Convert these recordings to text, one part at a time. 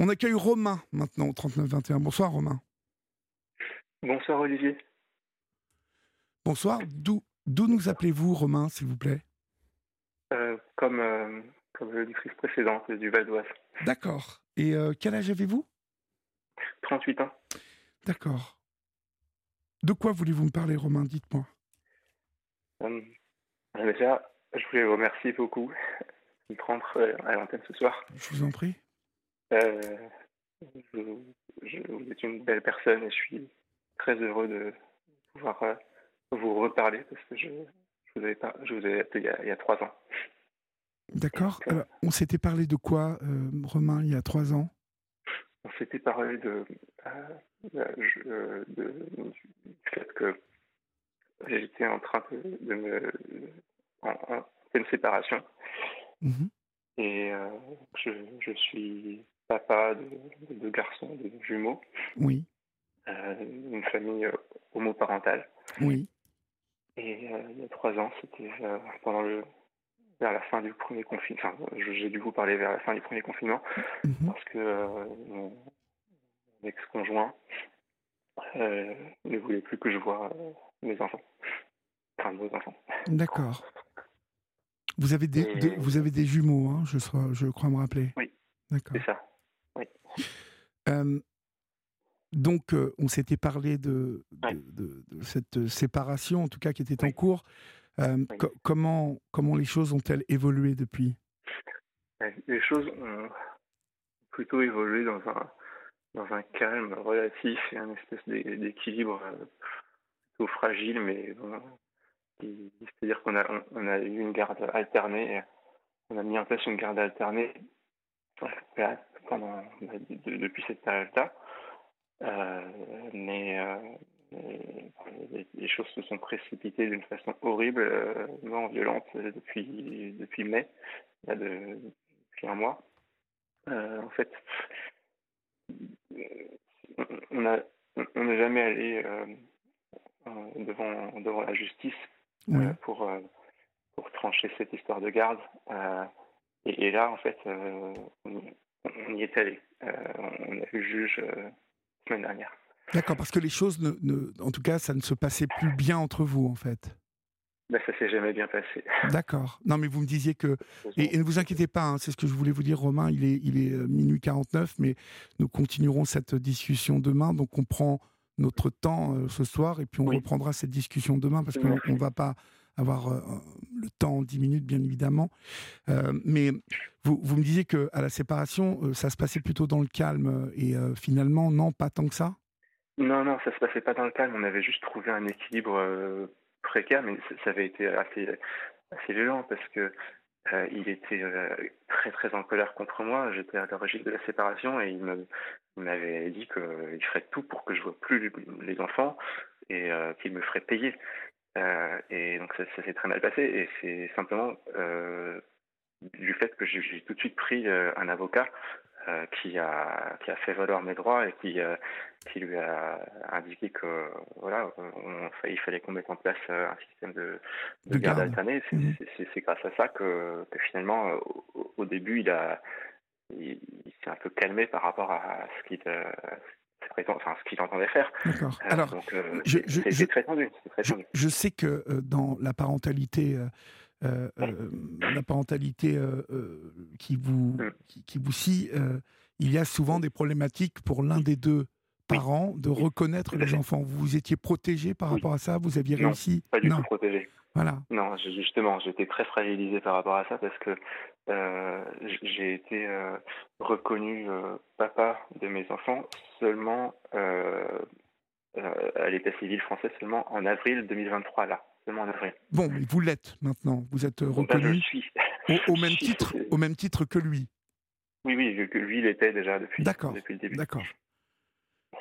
On accueille Romain maintenant au 3921. Bonsoir Romain. Bonsoir Olivier. Bonsoir. D'où d'où nous appelez-vous Romain, s'il vous plaît? Euh, Comme euh, comme l'auditrice précédente du Val d'Oise. D'accord. Et euh, quel âge avez-vous? 38 ans. D'accord. De quoi voulez-vous me parler Romain? Dites-moi. Euh, déjà, je voulais vous remercier beaucoup de rentrer à l'antenne ce soir. Je vous en prie. Euh, je, je, vous êtes une belle personne et je suis très heureux de pouvoir euh, vous reparler parce que je, je vous avais pas, je vous avais appelé il y a, il y a trois ans. D'accord. Alors, on s'était parlé de quoi, euh, Romain, il y a trois ans? On s'était parlé de, euh, euh, de- du fait que j'étais en train de, de me en, en pleine séparation Mhm. et euh, je, je suis papa de, deux garçons, de jumeaux, Oui, euh, une famille euh, homoparentale. oui. Et euh, il y a trois ans, c'était euh, pendant le vers la fin du premier confinement. Enfin, j'ai dû vous parler vers la fin du premier confinement Mhm. parce que mon ex-conjoint ne voulait plus que je voie mes enfants, enfin nos enfants. D'accord. Vous avez des, Et- vous avez des jumeaux, hein, je, sois- je crois me rappeler. Oui. D'accord. C'est ça. Euh, donc, euh, on s'était parlé de, de, Ouais. de- de cette séparation, en tout cas, qui était en cours. Euh, Oui. co- comment, comment les choses ont-elles évolué depuis? Les choses ont plutôt évolué dans un dans un calme relatif et un espèce d'é- d'équilibre plutôt fragile, mais bon, c'est-à-dire qu'on a on, on a eu une garde alternée, on a mis en place une garde alternée pendant de- depuis cette période-là, Euh, mais, euh, enfin, les, les choses se sont précipitées d'une façon horrible, euh, non violente euh, depuis depuis mai, il y a de, depuis un mois. Euh, en fait, euh, on n'est jamais allé euh, euh, devant devant la justice Oui. euh, pour euh, pour trancher cette histoire de garde. Euh, et, et là, en fait, euh, on, on y est allé. Euh, on a vu le juge euh, la semaine dernière. D'accord, parce que les choses, ne, ne- en tout cas, ça ne se passait plus bien entre vous, en fait. Ben, ça s'est jamais bien passé. D'accord. Non, mais vous me disiez que... Et, et ne vous inquiétez pas, hein, c'est ce que je voulais vous dire, Romain, il est, il est euh, minuit 49, mais nous continuerons cette discussion demain, donc on prend notre temps euh, ce soir, et puis on Oui. reprendra cette discussion demain, parce qu'on ne va pas avoir euh, le temps en 10 minutes, bien évidemment. Euh, mais vous, vous me disiez que à la séparation, euh, ça se passait plutôt dans le calme, et finalement, non, pas tant que ça? Non, non, ça se passait pas dans le calme. On avait juste trouvé un équilibre précaire, mais ça- avait été assez, assez violent parce que il était très très en colère contre moi. J'étais à l'origine de la séparation et il m'avait dit qu'il ferait tout pour que je vois plus les enfants et qu'il me ferait payer. Euh, et donc ça, ça s'est très mal passé. Et c'est simplement euh, du fait que j'ai tout de suite pris euh, un avocat qui a qui a fait valoir mes droits et qui qui lui a indiqué que voilà on- il fallait qu'on mette en place un système de, de, De garde alternée. C'est Mhm. c'est- grâce à ça que, que finalement au, au début il a il, il s'est un peu calmé par rapport à ce qu'il enfin ce qu'il entendait faire. D'accord. Euh, Alors, donc euh, je- je- je- très tendu très Je, tendu. je sais que euh, dans la parentalité, euh, euh, la parentalité qui vous Mm. qui, qui vous scie, il y a souvent des problématiques pour l'un des deux parents de reconnaître les enfants. Vous vous étiez protégé par rapport à ça? Vous aviez Non, réussi? pas du Non, tout protégé voilà. Non, justement, j'étais très fragilisé par rapport à ça parce que euh, j'ai été euh, reconnu euh, papa de mes enfants seulement à l'état civil français seulement en avril 2023 là, seulement en avril. Bon, mais vous l'êtes maintenant. Vous êtes je le reconnu suis. au, au je même suis, titre, au même titre que lui. Oui, oui, vu que lui il était déjà depuis, depuis le début. D'accord.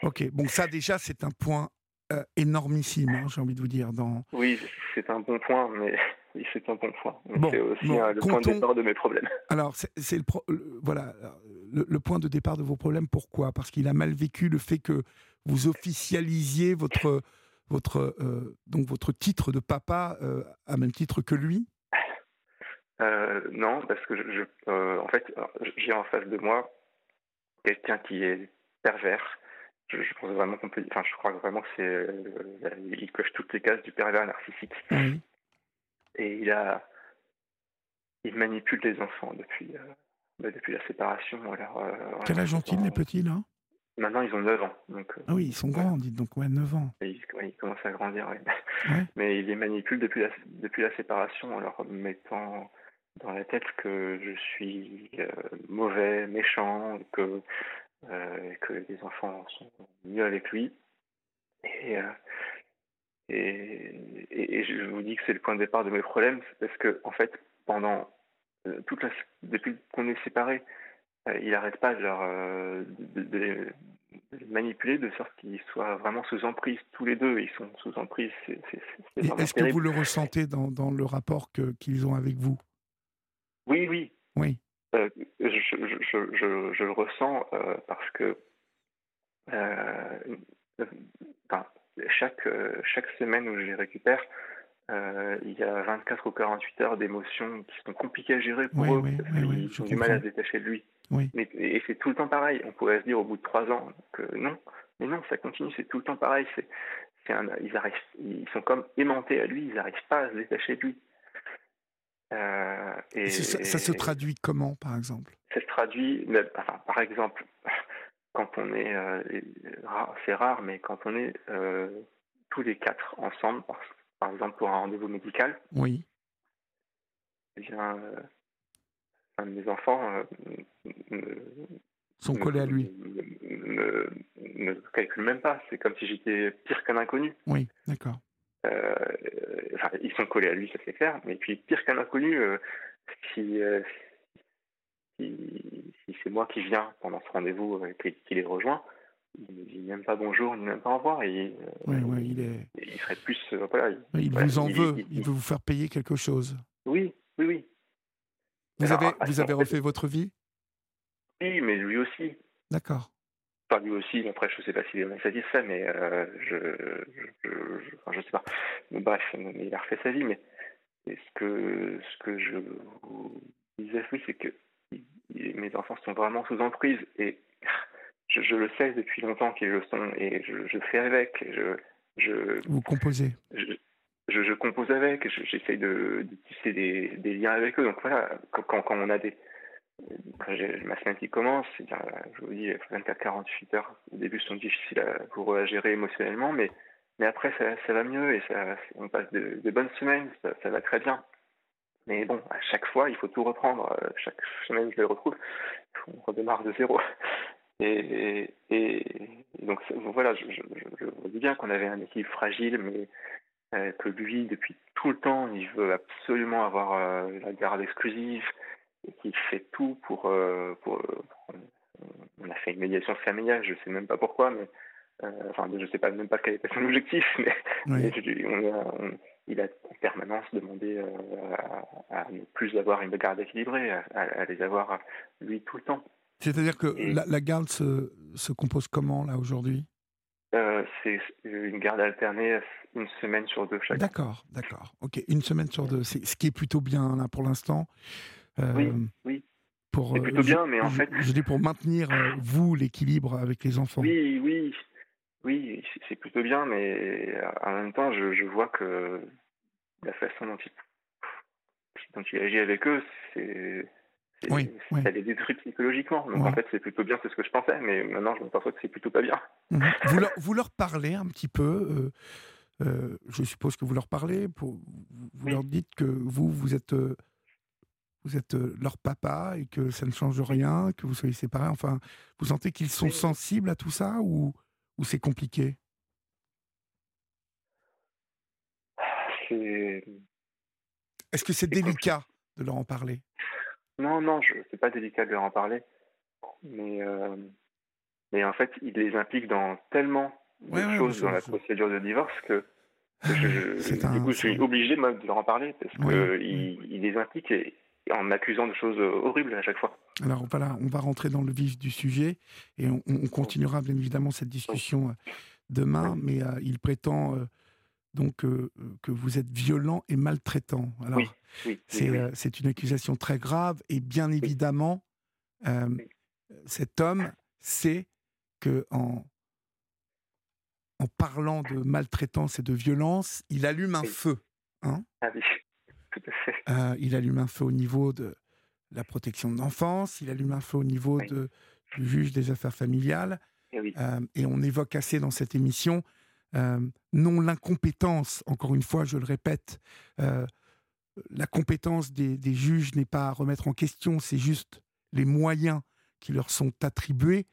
Ok. Bon, ça déjà, c'est un point euh, énormissime. hein, J'ai envie de vous dire dans. Oui, c'est un bon point, mais oui, c'est un bon point. Bon, c'est aussi bon, euh, le point de départ de mes problèmes. Alors, c'est le, pro- le- voilà, le, le point de départ de vos problèmes. Pourquoi? Parce qu'il a mal vécu le fait que vous officialisiez votre, votre, euh, donc votre titre de papa euh, à même titre que lui? Euh, non, parce que je, je- en fait, j'ai en face de moi quelqu'un qui est pervers. Je, pense vraiment qu'on peut, enfin, je crois vraiment que c'est, il coche toutes les cases du pervers narcissique. Et il a, il manipule les enfants depuis, bah, depuis la séparation. Alors, Quel âge ont-ils les petits là? Maintenant, ils ont 9 ans. Donc, ah oui, ils sont grands, dites donc, ouais, 9 ans. ils, commencent à grandir, Mais il les manipule depuis la, depuis la séparation en leur mettant dans la tête que je suis euh, mauvais, méchant, que, euh, que les enfants sont mieux avec lui. Et, euh, et, et, je vous dis que c'est le point de départ de mes problèmes, parce que, en fait, pendant toute la, depuis qu'on est séparés, il n'arrête pas de, leur, de, les manipuler de sorte qu'ils soient vraiment sous emprise tous les deux. Ils sont sous emprise. Est-ce que vous le ressentez dans, dans le rapport qu'ils ont avec vous? Oui, oui. Oui. Euh, je, je, je, je, le ressens euh, parce que euh, chaque, chaque semaine où je les récupère, il y a 24 ou 48 heures d'émotions qui sont compliquées à gérer pour eux parce qu'ils ont du mal à se détacher de lui. Oui. Mais, et c'est tout le temps pareil. On pourrait se dire au bout de trois ans que non, mais non, ça continue, c'est tout le temps pareil. C'est, ils, arrivent, ils sont comme aimantés à lui, ils n'arrivent pas à se détacher de lui. Euh, et, ça, se traduit comment, par exemple? Ça se traduit, enfin, par exemple, quand on est, euh, c'est rare, mais quand on est euh, tous les quatre ensemble, par, exemple pour un rendez-vous médical, oui. Eh bien, mes enfants sont collés à lui. Ne, calculent même pas. C'est comme si j'étais pire qu'un inconnu. Oui, d'accord. Euh, enfin, ils sont collés à lui, ça c'est clair. Mais puis pire qu'un inconnu, euh, si, si, c'est moi qui viens pendant ce rendez-vous et qui les rejoint, il ne dit même pas bonjour, ni même pas au revoir. Et, il est. Il serait plus. voilà, il, vous en veut. Il, veut vous faire payer quelque chose. Oui, oui, oui. Vous avez, vous avez refait votre vie? Oui, mais lui aussi. D'accord. Enfin, lui aussi, après, je ne sais pas s'il est satisfait, mais euh, je je, je, sais pas. Bref, il a refait sa vie, mais ce que, ce que je vous disais, oui, c'est que mes enfants sont vraiment sous emprise et je, le sais depuis longtemps qu'ils le sont et je, fais avec. Je, vous composez je, je compose avec, j'essaye de, de, tisser des, des, liens avec eux. Donc voilà, quand, quand on a des. Quand ma semaine qui commence, je vous dis, 24-48 heures au début sont difficiles à, pour à gérer émotionnellement, mais, après ça, va mieux et on passe de, bonnes semaines, ça, va très bien. Mais bon, à chaque fois, il faut tout reprendre. Chaque semaine, je les retrouve, on redémarre de zéro. Et, donc voilà, je, je dis bien qu'on avait un équilibre fragile, mais euh, que lui, depuis tout le temps, il veut absolument avoir euh, la garde exclusive et qu'il fait tout pour, euh, pour, On a fait une médiation familiale, je ne sais même pas pourquoi, mais enfin, je ne sais pas même pas quel était son objectif, mais, il a en permanence demandé à, ne plus avoir une garde équilibrée, à, les avoir lui tout le temps. C'est-à-dire que la, la, garde se, se compose comment là aujourd'hui? C'est une garde alternée une semaine sur deux chaque D'accord, d'accord. Ok, une semaine sur deux. C'est ce qui est plutôt bien là pour l'instant. Euh, oui, oui. Pour, c'est plutôt bien, mais en fait. Je dis pour maintenir, euh, vous, l'équilibre avec les enfants. Oui, oui. Oui, c'est plutôt bien, mais euh, en même temps, je, je vois que la façon dont il, dont il agit avec eux, c'est. Oui, ça les détruit psychologiquement. Donc en fait, c'est plutôt bien, c'est ce que je pensais, mais maintenant je me perçois que c'est plutôt pas bien. Mhm. vous, leur, vous leur parlez un petit peu euh, je suppose que vous leur parlez, pour, vous leur dites que vous, vous êtes, euh, vous êtes euh, leur papa et que ça ne change rien, que vous soyez séparés. Enfin, vous sentez qu'ils sont sensibles à tout ça ou, ou c'est compliqué? Est-ce que c'est délicat de leur en parler? Non, non, c'est pas délicat de leur en parler. Mais, mais en fait, il les implique dans tellement de choses dans la procédure de divorce que je, du coup, je suis obligé de leur en parler parce qu'il il les implique en accusant de choses horribles à chaque fois. Alors voilà, on va rentrer dans le vif du sujet et on, continuera bien évidemment cette discussion euh, demain, mais euh, il prétend euh, donc que vous êtes violent et maltraitant. Alors c'est une accusation très grave et bien évidemment cet homme c'est que en, en parlant de maltraitance et de violence, il allume un feu. Hein. Ah oui, tout à fait. Euh, il allume un feu au niveau de la protection de l'enfance, il allume un feu au niveau de, du juge des affaires familiales. Et, oui. Euh, et on évoque assez dans cette émission, euh, non l'incompétence, encore une fois, je le répète, la compétence des, des juges n'est pas à remettre en question, c'est juste les moyens qui leur sont attribués,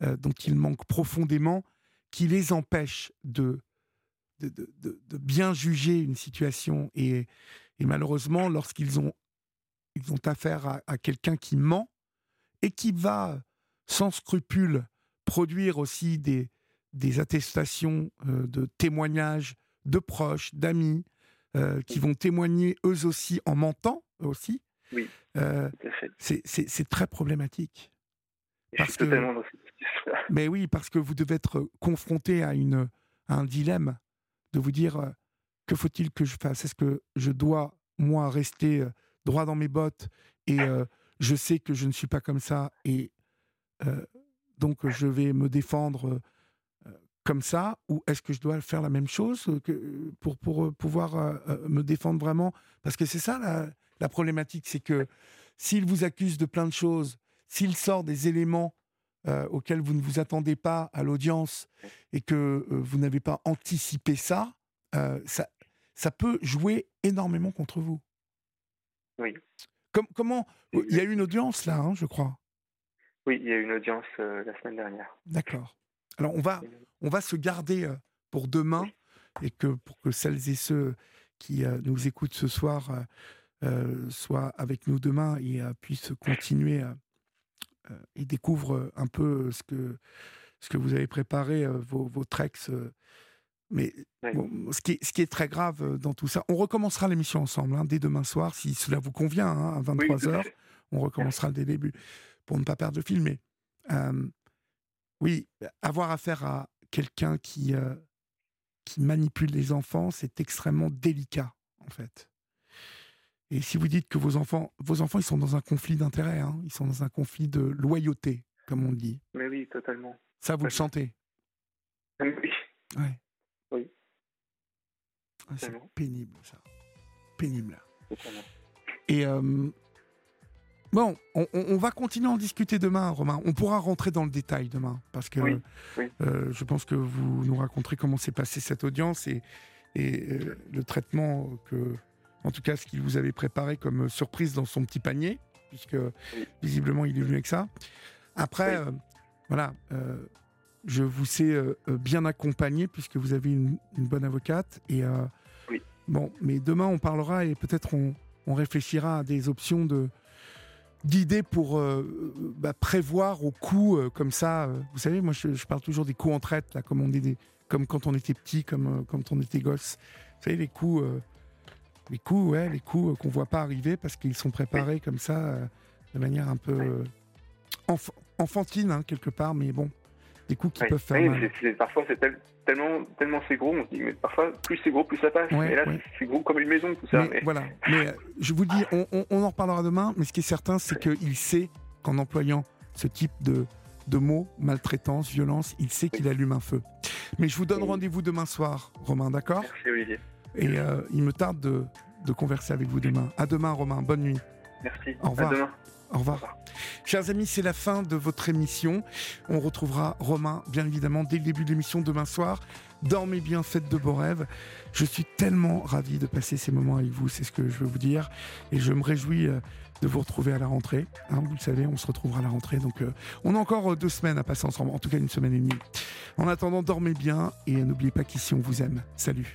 dont ils manquent profondément, qui les empêchent de, de, de, de bien juger une situation. Et, et malheureusement, lorsqu'ils ont, ils ont affaire à, à quelqu'un qui ment et qui va, sans scrupule, produire aussi des, des attestations euh, de témoignages de proches, d'amis, euh, qui vont témoigner eux aussi en mentant aussi. Oui. Euh, c'est très problématique. Et parce je suis que, totalement dans cette mais oui, parce que vous devez être confronté à, une, à un dilemme de vous dire euh, faut-il que je fasse? Est-ce que je dois, moi, rester euh, droit dans mes bottes et euh, je sais que je ne suis pas comme ça et donc je vais me défendre comme ça ou est-ce que je dois faire la même chose pour, pour pouvoir me défendre vraiment? Parce que c'est ça la, problématique, c'est que s'il vous accuse de plein de choses, s'il sort des éléments euh, auquel vous ne vous attendez pas à l'audience et que euh, vous n'avez pas anticipé ça, euh, ça, ça peut jouer énormément contre vous. Oui. comment Il y a eu une audience là, hein, je crois. Oui, il y a eu une audience la semaine dernière. D'accord. Alors on va, on va se garder pour demain et que pour que celles et ceux qui nous écoutent ce soir soient avec nous demain et puissent continuer euh, et découvre un peu ce que, ce que vous avez préparé, euh, vos, vos treks. Euh, mais ce, qui est, ce qui est très grave dans tout ça, on recommencera l'émission ensemble hein, dès demain soir, si cela vous convient, hein, à 23h. on recommencera dès le début pour ne pas perdre le film. Mais oui, avoir affaire à quelqu'un qui, qui manipule les enfants, c'est extrêmement délicat, en fait. Et si vous dites que vos enfants, vos enfants, ils sont dans un conflit d'intérêts, hein, ils sont dans un conflit de loyauté, comme on dit. Mais oui, totalement. Ça, vous le sentez Oui. Ouais. Oui. Ah, c'est pénible, ça. Pénible. Et euh, bon, on, on, va continuer à en discuter demain, Romain. On pourra rentrer dans le détail demain, parce que oui. Oui. Euh, je pense que vous nous raconterez comment s'est passée cette audience et, et euh, le traitement que en tout cas ce qu'il vous avait préparé comme surprise dans son petit panier, puisque visiblement il est venu avec ça. Après, voilà, je vous sais bien accompagné puisque vous avez une, bonne avocate. Et oui. bon, mais demain on parlera et peut-être on, on, réfléchira à des options de d'idées pour bah, prévoir au coût comme ça. vous savez, moi je, je, parle toujours des coûts en traite, là, comme on dit, comme quand on était petit, comme quand on était gosse. Vous savez, les coûts les coups, ouais, les coups euh, qu'on voit pas arriver parce qu'ils sont préparés comme ça, euh, de manière un peu euh, enf enfantine, hein, quelque part, mais bon, des coups qui peuvent faire oui, mal. C parfois, c'est tellement, tellement c'est gros, on se dit, mais parfois, plus c'est gros, plus ça passe. Ouais, mais là, ouais. c'est gros comme une maison, tout ça. Mais, mais... Voilà, mais je vous dis, on, on, on, en reparlera demain, mais ce qui est certain, c'est qu'il sait qu'en employant ce type de, de mots, maltraitance, violence, il sait qu'il allume un feu. Mais je vous donne rendez-vous demain soir, Romain, d'accord? Merci, Olivier. Et euh, il me tarde de, de converser avec vous demain. À demain, Romain. Bonne nuit. Merci. Au revoir. À demain. Au revoir. Au revoir. Chers amis, c'est la fin de votre émission. On retrouvera Romain, bien évidemment, dès le début de l'émission demain soir. Dormez bien, faites de beaux rêves. Je suis tellement ravi de passer ces moments avec vous, c'est ce que je veux vous dire. Et je me réjouis de vous retrouver à la rentrée. Hein, vous le savez, on se retrouvera à la rentrée. Donc, euh, on a encore deux semaines à passer ensemble, en tout cas une semaine et demie. En attendant, dormez bien et n'oubliez pas qu'ici, on vous aime. Salut.